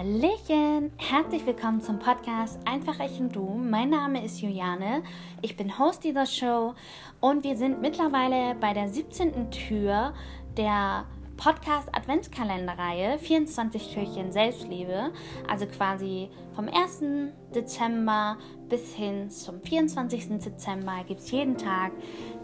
Hallöchen! Herzlich willkommen zum Podcast Einfach ich und du. Mein Name ist Juliane, ich bin Host dieser Show und wir sind mittlerweile bei der 17. Tür der Podcast Adventskalenderreihe 24 Türchen Selbstliebe, also quasi vom 1. Dezember bis hin zum 24. Dezember gibt es jeden Tag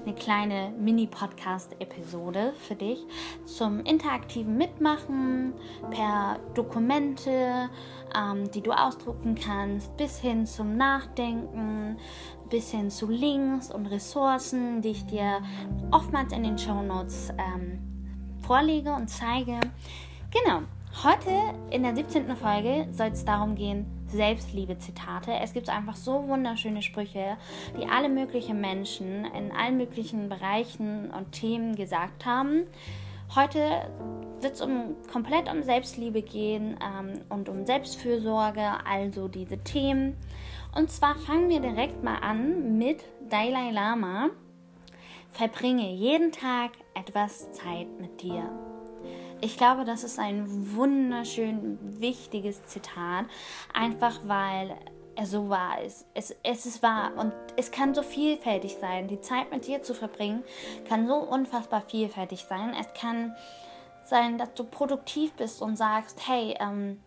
eine kleine Mini-Podcast-Episode für dich zum interaktiven Mitmachen per Dokumente, ähm, die du ausdrucken kannst, bis hin zum Nachdenken, bis hin zu Links und Ressourcen, die ich dir oftmals in den Show Notes ähm, vorlege und zeige. Genau, heute in der 17. Folge soll es darum gehen, Selbstliebe-Zitate. Es gibt einfach so wunderschöne Sprüche, die alle möglichen Menschen in allen möglichen Bereichen und Themen gesagt haben. Heute wird es um, komplett um Selbstliebe gehen ähm, und um Selbstfürsorge, also diese Themen. Und zwar fangen wir direkt mal an mit Dalai Lama. Verbringe jeden Tag etwas Zeit mit dir. Ich glaube, das ist ein wunderschön wichtiges Zitat, einfach weil er so wahr ist. Es, es ist wahr und es kann so vielfältig sein. Die Zeit mit dir zu verbringen kann so unfassbar vielfältig sein. Es kann sein, dass du produktiv bist und sagst, hey, ähm,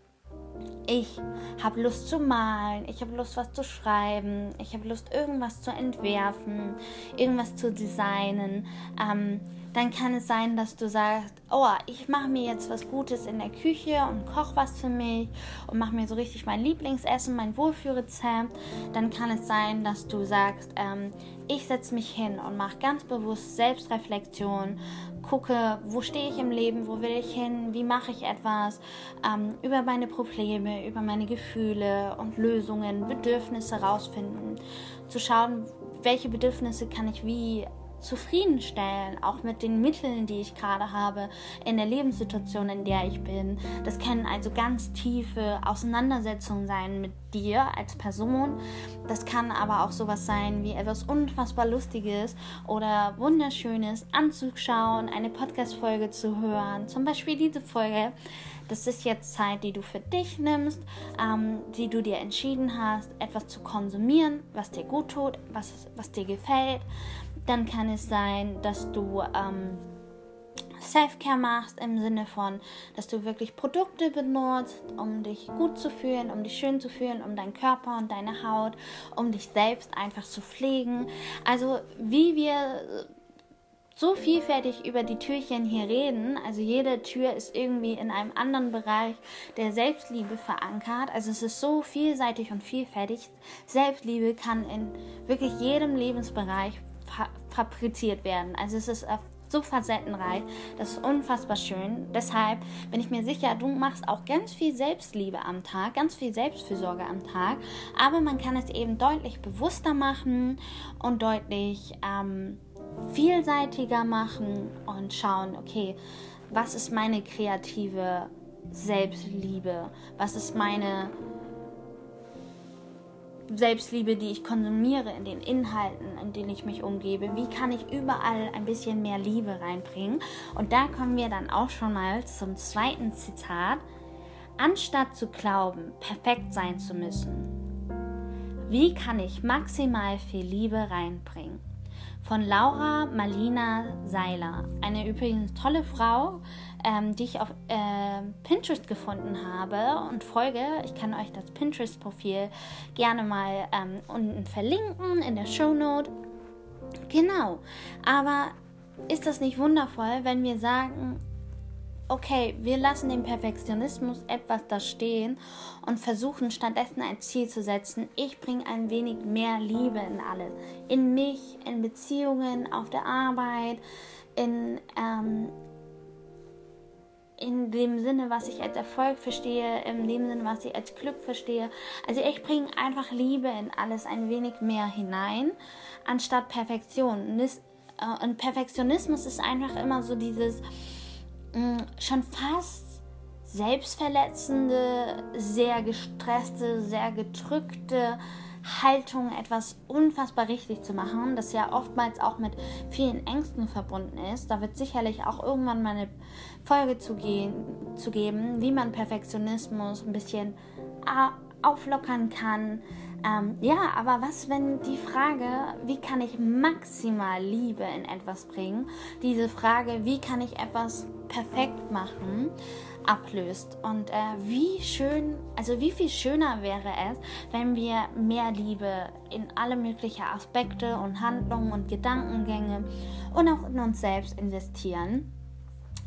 ich habe Lust zu malen, ich habe Lust, was zu schreiben, ich habe Lust, irgendwas zu entwerfen, irgendwas zu designen. Ähm, dann kann es sein, dass du sagst, oh, ich mache mir jetzt was Gutes in der Küche und koche was für mich und mache mir so richtig mein Lieblingsessen, mein Wohlfühlrezept. Dann kann es sein, dass du sagst, ähm, ich setze mich hin und mache ganz bewusst Selbstreflexion, gucke, wo stehe ich im Leben, wo will ich hin, wie mache ich etwas, ähm, über meine Probleme, über meine Gefühle und Lösungen, Bedürfnisse rausfinden, zu schauen, welche Bedürfnisse kann ich wie zufriedenstellen, auch mit den Mitteln, die ich gerade habe, in der Lebenssituation, in der ich bin. Das können also ganz tiefe Auseinandersetzungen sein mit dir als Person. Das kann aber auch sowas sein wie etwas unfassbar Lustiges oder Wunderschönes anzuschauen, eine Podcast-Folge zu hören, zum Beispiel diese Folge. Das ist jetzt Zeit, die du für dich nimmst, ähm, die du dir entschieden hast, etwas zu konsumieren, was dir gut tut, was, was dir gefällt. Dann kann es sein, dass du ähm, Self-Care machst im Sinne von, dass du wirklich Produkte benutzt, um dich gut zu fühlen, um dich schön zu fühlen, um deinen Körper und deine Haut, um dich selbst einfach zu pflegen. Also wie wir so vielfältig über die Türchen hier reden. Also jede Tür ist irgendwie in einem anderen Bereich der Selbstliebe verankert. Also es ist so vielseitig und vielfältig. Selbstliebe kann in wirklich jedem Lebensbereich fabriziert werden. Also es ist so facettenreich. Das ist unfassbar schön. Deshalb bin ich mir sicher, du machst auch ganz viel Selbstliebe am Tag, ganz viel Selbstfürsorge am Tag. Aber man kann es eben deutlich bewusster machen und deutlich ähm, vielseitiger machen und schauen, okay, was ist meine kreative Selbstliebe? Was ist meine Selbstliebe, die ich konsumiere in den Inhalten, in denen ich mich umgebe, wie kann ich überall ein bisschen mehr Liebe reinbringen? Und da kommen wir dann auch schon mal zum zweiten Zitat. Anstatt zu glauben, perfekt sein zu müssen, wie kann ich maximal viel Liebe reinbringen? Von Laura Malina Seiler, eine übrigens tolle Frau, ähm, die ich auf äh, Pinterest gefunden habe und folge. Ich kann euch das Pinterest-Profil gerne mal ähm, unten verlinken in der Show Note. Genau, aber ist das nicht wundervoll, wenn wir sagen, okay, wir lassen den Perfektionismus etwas da stehen und versuchen stattdessen ein Ziel zu setzen. Ich bringe ein wenig mehr Liebe in alles. In mich, in Beziehungen, auf der Arbeit, in, ähm, in dem Sinne, was ich als Erfolg verstehe, in dem Sinne, was ich als Glück verstehe. Also ich bringe einfach Liebe in alles ein wenig mehr hinein, anstatt Perfektion. Äh, und Perfektionismus ist einfach immer so dieses mm, schon fast selbstverletzende, sehr gestresste, sehr gedrückte Haltung, etwas unfassbar richtig zu machen, das ja oftmals auch mit vielen Ängsten verbunden ist. Da wird sicherlich auch irgendwann mal eine Folge zu, gehen, zu geben, wie man Perfektionismus ein bisschen auflockern kann. Ähm, ja, aber was, wenn die Frage, wie kann ich maximal Liebe in etwas bringen, diese Frage, wie kann ich etwas perfekt machen, ablöst. Und äh, wie schön, also wie viel schöner wäre es, wenn wir mehr Liebe in alle möglichen Aspekte und Handlungen und Gedankengänge und auch in uns selbst investieren.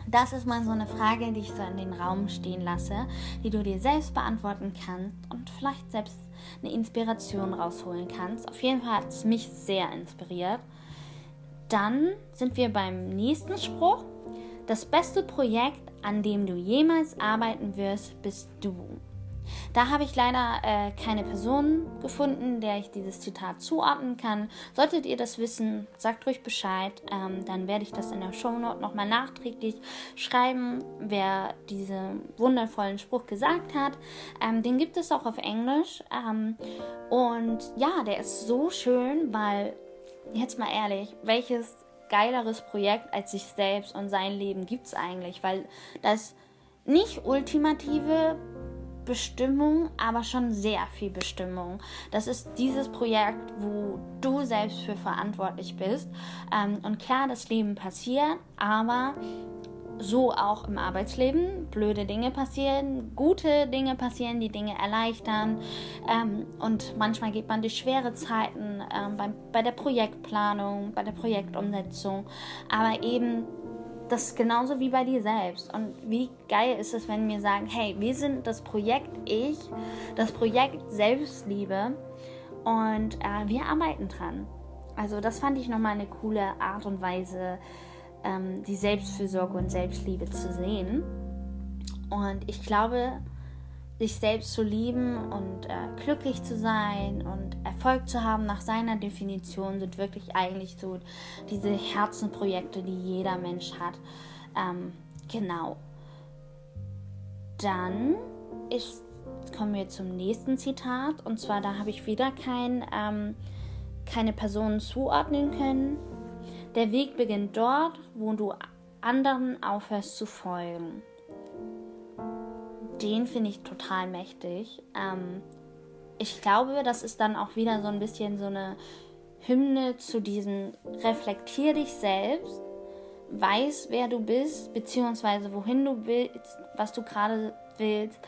Das ist mal so eine Frage, die ich so in den Raum stehen lasse, die du dir selbst beantworten kannst und vielleicht selbst eine Inspiration rausholen kannst. Auf jeden Fall hat es mich sehr inspiriert. Dann sind wir beim nächsten Spruch. Das beste Projekt, an dem du jemals arbeiten wirst, bist du. Da habe ich leider äh, keine Person gefunden, der ich dieses Zitat zuordnen kann. Solltet ihr das wissen, sagt ruhig Bescheid. Ähm, dann werde ich das in der Shownote nochmal nachträglich schreiben, wer diesen wundervollen Spruch gesagt hat. Ähm, den gibt es auch auf Englisch. Ähm, und ja, der ist so schön, weil, jetzt mal ehrlich, welches geileres Projekt als sich selbst und sein Leben gibt es eigentlich, weil das nicht ultimative Bestimmung, aber schon sehr viel Bestimmung. Das ist dieses Projekt, wo du selbst für verantwortlich bist. Ähm, und klar, das Leben passiert, aber so auch im Arbeitsleben. Blöde Dinge passieren, gute Dinge passieren, die Dinge erleichtern. Ähm, und manchmal geht man durch schwere Zeiten ähm, bei, bei der Projektplanung, bei der Projektumsetzung. Aber eben das ist genauso wie bei dir selbst. Und wie geil ist es, wenn wir sagen, hey, wir sind das Projekt Ich, das Projekt Selbstliebe und äh, wir arbeiten dran. Also das fand ich nochmal eine coole Art und Weise, ähm, die Selbstfürsorge und Selbstliebe zu sehen. Und ich glaube, sich selbst zu lieben und äh, glücklich zu sein und Erfolg zu haben nach seiner Definition sind wirklich eigentlich so diese Herzenprojekte, die jeder Mensch hat. Ähm, genau. Dann ist, kommen wir zum nächsten Zitat und zwar da habe ich wieder kein, ähm, keine Personen zuordnen können. Der Weg beginnt dort, wo du anderen aufhörst zu folgen den finde ich total mächtig. Ähm, ich glaube, das ist dann auch wieder so ein bisschen so eine Hymne zu diesem Reflektier dich selbst, weiß, wer du bist, beziehungsweise wohin du willst, was du gerade willst.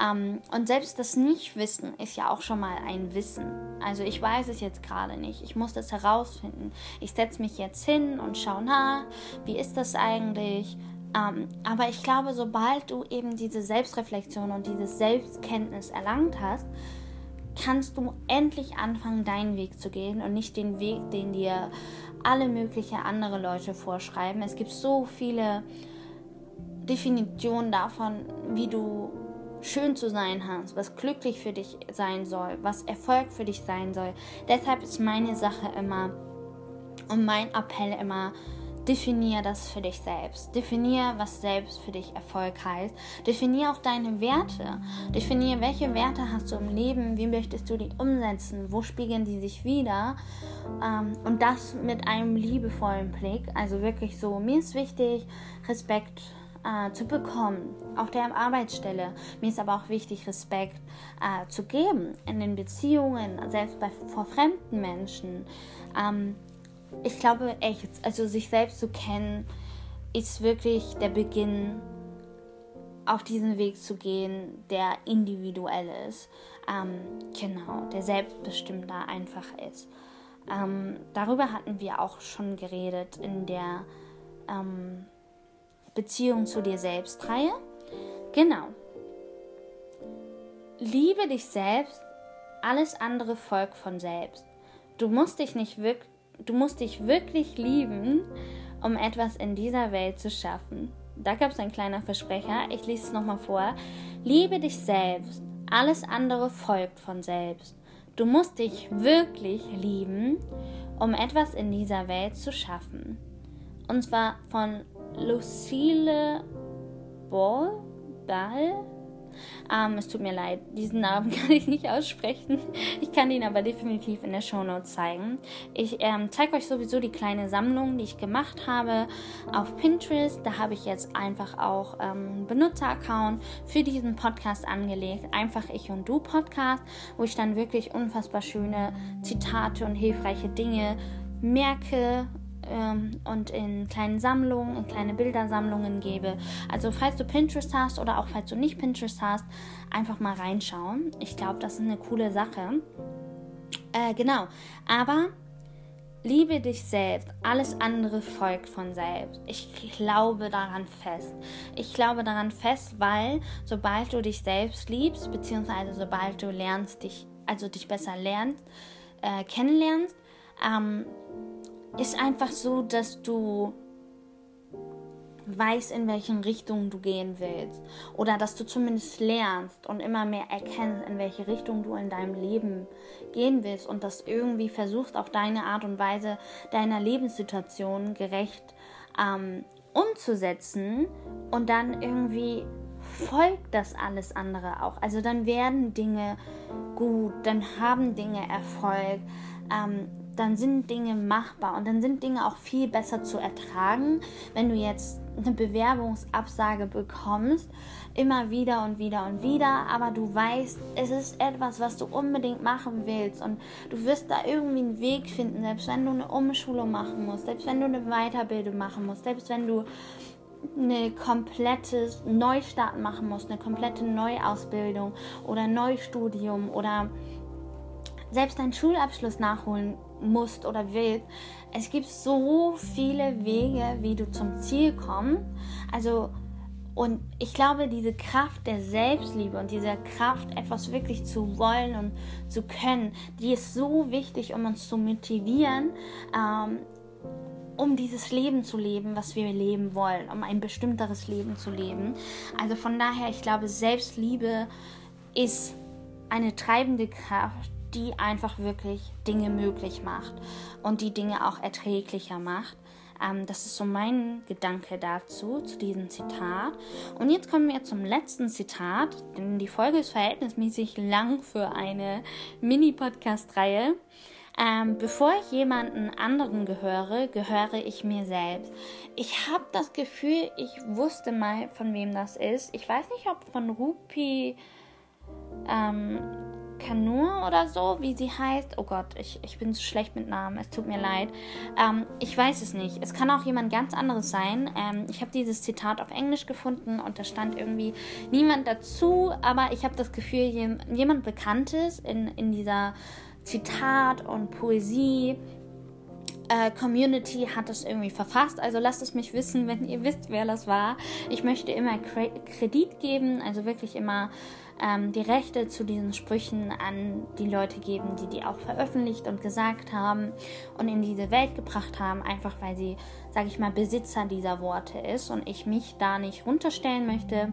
Ähm, und selbst das Nicht-Wissen ist ja auch schon mal ein Wissen. Also ich weiß es jetzt gerade nicht. Ich muss das herausfinden. Ich setze mich jetzt hin und schaue nach, wie ist das eigentlich? Ähm, aber ich glaube, sobald du eben diese Selbstreflexion und diese Selbstkenntnis erlangt hast, kannst du endlich anfangen, deinen Weg zu gehen und nicht den Weg, den dir alle möglichen andere Leute vorschreiben. Es gibt so viele Definitionen davon, wie du schön zu sein hast, was glücklich für dich sein soll, was Erfolg für dich sein soll. Deshalb ist meine Sache immer und mein Appell immer, Definier das für dich selbst. Definier, was selbst für dich Erfolg heißt. Definier auch deine Werte. Definier, welche Werte hast du im Leben, wie möchtest du die umsetzen, wo spiegeln die sich wieder. Ähm, und das mit einem liebevollen Blick. Also wirklich so, mir ist wichtig, Respekt äh, zu bekommen auf der Arbeitsstelle. Mir ist aber auch wichtig, Respekt äh, zu geben in den Beziehungen, selbst bei, vor fremden Menschen. Ähm, ich glaube echt, also sich selbst zu kennen, ist wirklich der Beginn, auf diesen Weg zu gehen, der individuell ist. Ähm, genau, der selbstbestimmter einfach ist. Ähm, darüber hatten wir auch schon geredet in der ähm, Beziehung zu dir selbst Reihe. Genau. Liebe dich selbst, alles andere folgt von selbst. Du musst dich nicht wirklich du musst dich wirklich lieben, um etwas in dieser Welt zu schaffen. Da gab es ein kleiner Versprecher. Ich lese es nochmal vor. Liebe dich selbst. Alles andere folgt von selbst. Du musst dich wirklich lieben, um etwas in dieser Welt zu schaffen. Und zwar von Lucille Ball. Ball. Ähm, es tut mir leid, diesen Namen kann ich nicht aussprechen. Ich kann ihn aber definitiv in der Shownote zeigen. Ich ähm, zeige euch sowieso die kleine Sammlung, die ich gemacht habe auf Pinterest. Da habe ich jetzt einfach auch ähm, einen Benutzeraccount für diesen Podcast angelegt. Einfach Ich und Du Podcast, wo ich dann wirklich unfassbar schöne Zitate und hilfreiche Dinge merke ähm, und in kleinen Sammlungen, in kleine Bildersammlungen gebe. Also falls du Pinterest hast oder auch falls du nicht Pinterest hast, einfach mal reinschauen. Ich glaube, das ist eine coole Sache. Äh, genau, aber liebe dich selbst. Alles andere folgt von selbst. Ich glaube daran fest. Ich glaube daran fest, weil sobald du dich selbst liebst, beziehungsweise sobald du lernst, dich, also dich besser lernst, äh, kennenlernst, ähm, ist einfach so, dass du weißt, in welchen Richtungen du gehen willst. Oder dass du zumindest lernst und immer mehr erkennst, in welche Richtung du in deinem Leben gehen willst und das irgendwie versuchst, auf deine Art und Weise deiner Lebenssituation gerecht ähm, umzusetzen und dann irgendwie folgt das alles andere auch. Also dann werden Dinge gut, dann haben Dinge Erfolg. Ähm, dann sind Dinge machbar und dann sind Dinge auch viel besser zu ertragen, wenn du jetzt eine Bewerbungsabsage bekommst, immer wieder und wieder und wieder, aber du weißt, es ist etwas, was du unbedingt machen willst und du wirst da irgendwie einen Weg finden, selbst wenn du eine Umschulung machen musst, selbst wenn du eine Weiterbildung machen musst, selbst wenn du eine komplette Neustart machen musst, eine komplette Neuausbildung oder Neustudium oder selbst deinen Schulabschluss nachholen musst oder willst. Es gibt so viele Wege, wie du zum Ziel kommst. Also, und ich glaube, diese Kraft der Selbstliebe und diese Kraft, etwas wirklich zu wollen und zu können, die ist so wichtig, um uns zu motivieren, ähm, um dieses Leben zu leben, was wir leben wollen, um ein bestimmteres Leben zu leben. Also von daher, ich glaube, Selbstliebe ist eine treibende Kraft, die einfach wirklich Dinge möglich macht und die Dinge auch erträglicher macht. Ähm, das ist so mein Gedanke dazu, zu diesem Zitat. Und jetzt kommen wir zum letzten Zitat, denn die Folge ist verhältnismäßig lang für eine Mini-Podcast-Reihe. Ähm, bevor ich jemanden anderen gehöre, gehöre ich mir selbst. Ich habe das Gefühl, ich wusste mal, von wem das ist. Ich weiß nicht, ob von Rupi ähm, Kanur oder so, wie sie heißt. Oh Gott, ich, ich bin so schlecht mit Namen, es tut mir leid. Ähm, ich weiß es nicht. Es kann auch jemand ganz anderes sein. Ähm, ich habe dieses Zitat auf Englisch gefunden und da stand irgendwie niemand dazu, aber ich habe das Gefühl, jemand Bekanntes in, in dieser Zitat und Poesie. Äh, Community hat es irgendwie verfasst. Also lasst es mich wissen, wenn ihr wisst, wer das war. Ich möchte immer Kredit geben, also wirklich immer ähm, die Rechte zu diesen Sprüchen an die Leute geben, die die auch veröffentlicht und gesagt haben und in diese Welt gebracht haben, einfach weil sie, sage ich mal, Besitzer dieser Worte ist und ich mich da nicht runterstellen möchte.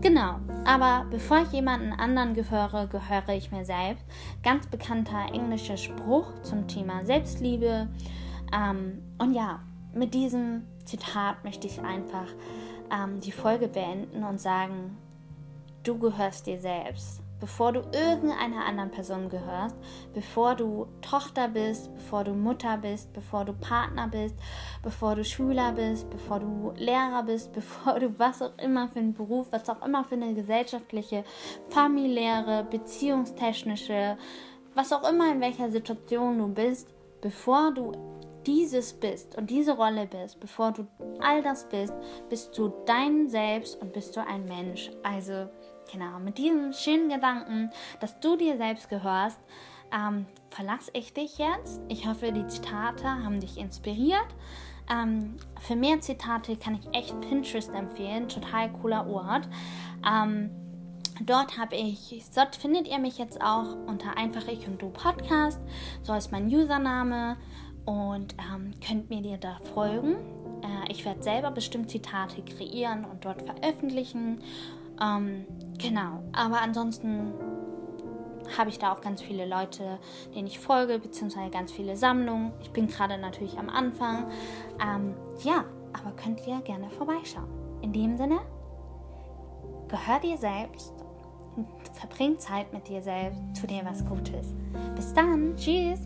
Genau, aber bevor ich jemanden anderen gehöre, gehöre ich mir selbst. Ganz bekannter englischer Spruch zum Thema Selbstliebe. Ähm, und ja, mit diesem Zitat möchte ich einfach ähm, die Folge beenden und sagen, du gehörst dir selbst. Bevor du irgendeiner anderen Person gehörst, bevor du Tochter bist, bevor du Mutter bist, bevor du Partner bist, bevor du Schüler bist, bevor du Lehrer bist, bevor du was auch immer für einen Beruf, was auch immer für eine gesellschaftliche, familiäre, beziehungstechnische, was auch immer in welcher Situation du bist, bevor du dieses bist und diese Rolle bist, bevor du all das bist, bist du dein Selbst und bist du ein Mensch. Also Genau, mit diesem schönen Gedanken, dass du dir selbst gehörst, ähm, verlasse ich dich jetzt. Ich hoffe, die Zitate haben dich inspiriert. Ähm, für mehr Zitate kann ich echt Pinterest empfehlen. Total cooler Ort. Ähm, dort habe ich, dort findet ihr mich jetzt auch unter Einfach Ich und Du Podcast. So ist mein Username und ähm, könnt mir dir da folgen. Äh, ich werde selber bestimmt Zitate kreieren und dort veröffentlichen. Ähm, genau, aber ansonsten habe ich da auch ganz viele Leute, denen ich folge, beziehungsweise ganz viele Sammlungen. Ich bin gerade natürlich am Anfang. Ähm, ja, aber könnt ihr gerne vorbeischauen. In dem Sinne, gehört ihr selbst, verbring Zeit mit dir selbst, tu dir was Gutes. Bis dann, tschüss.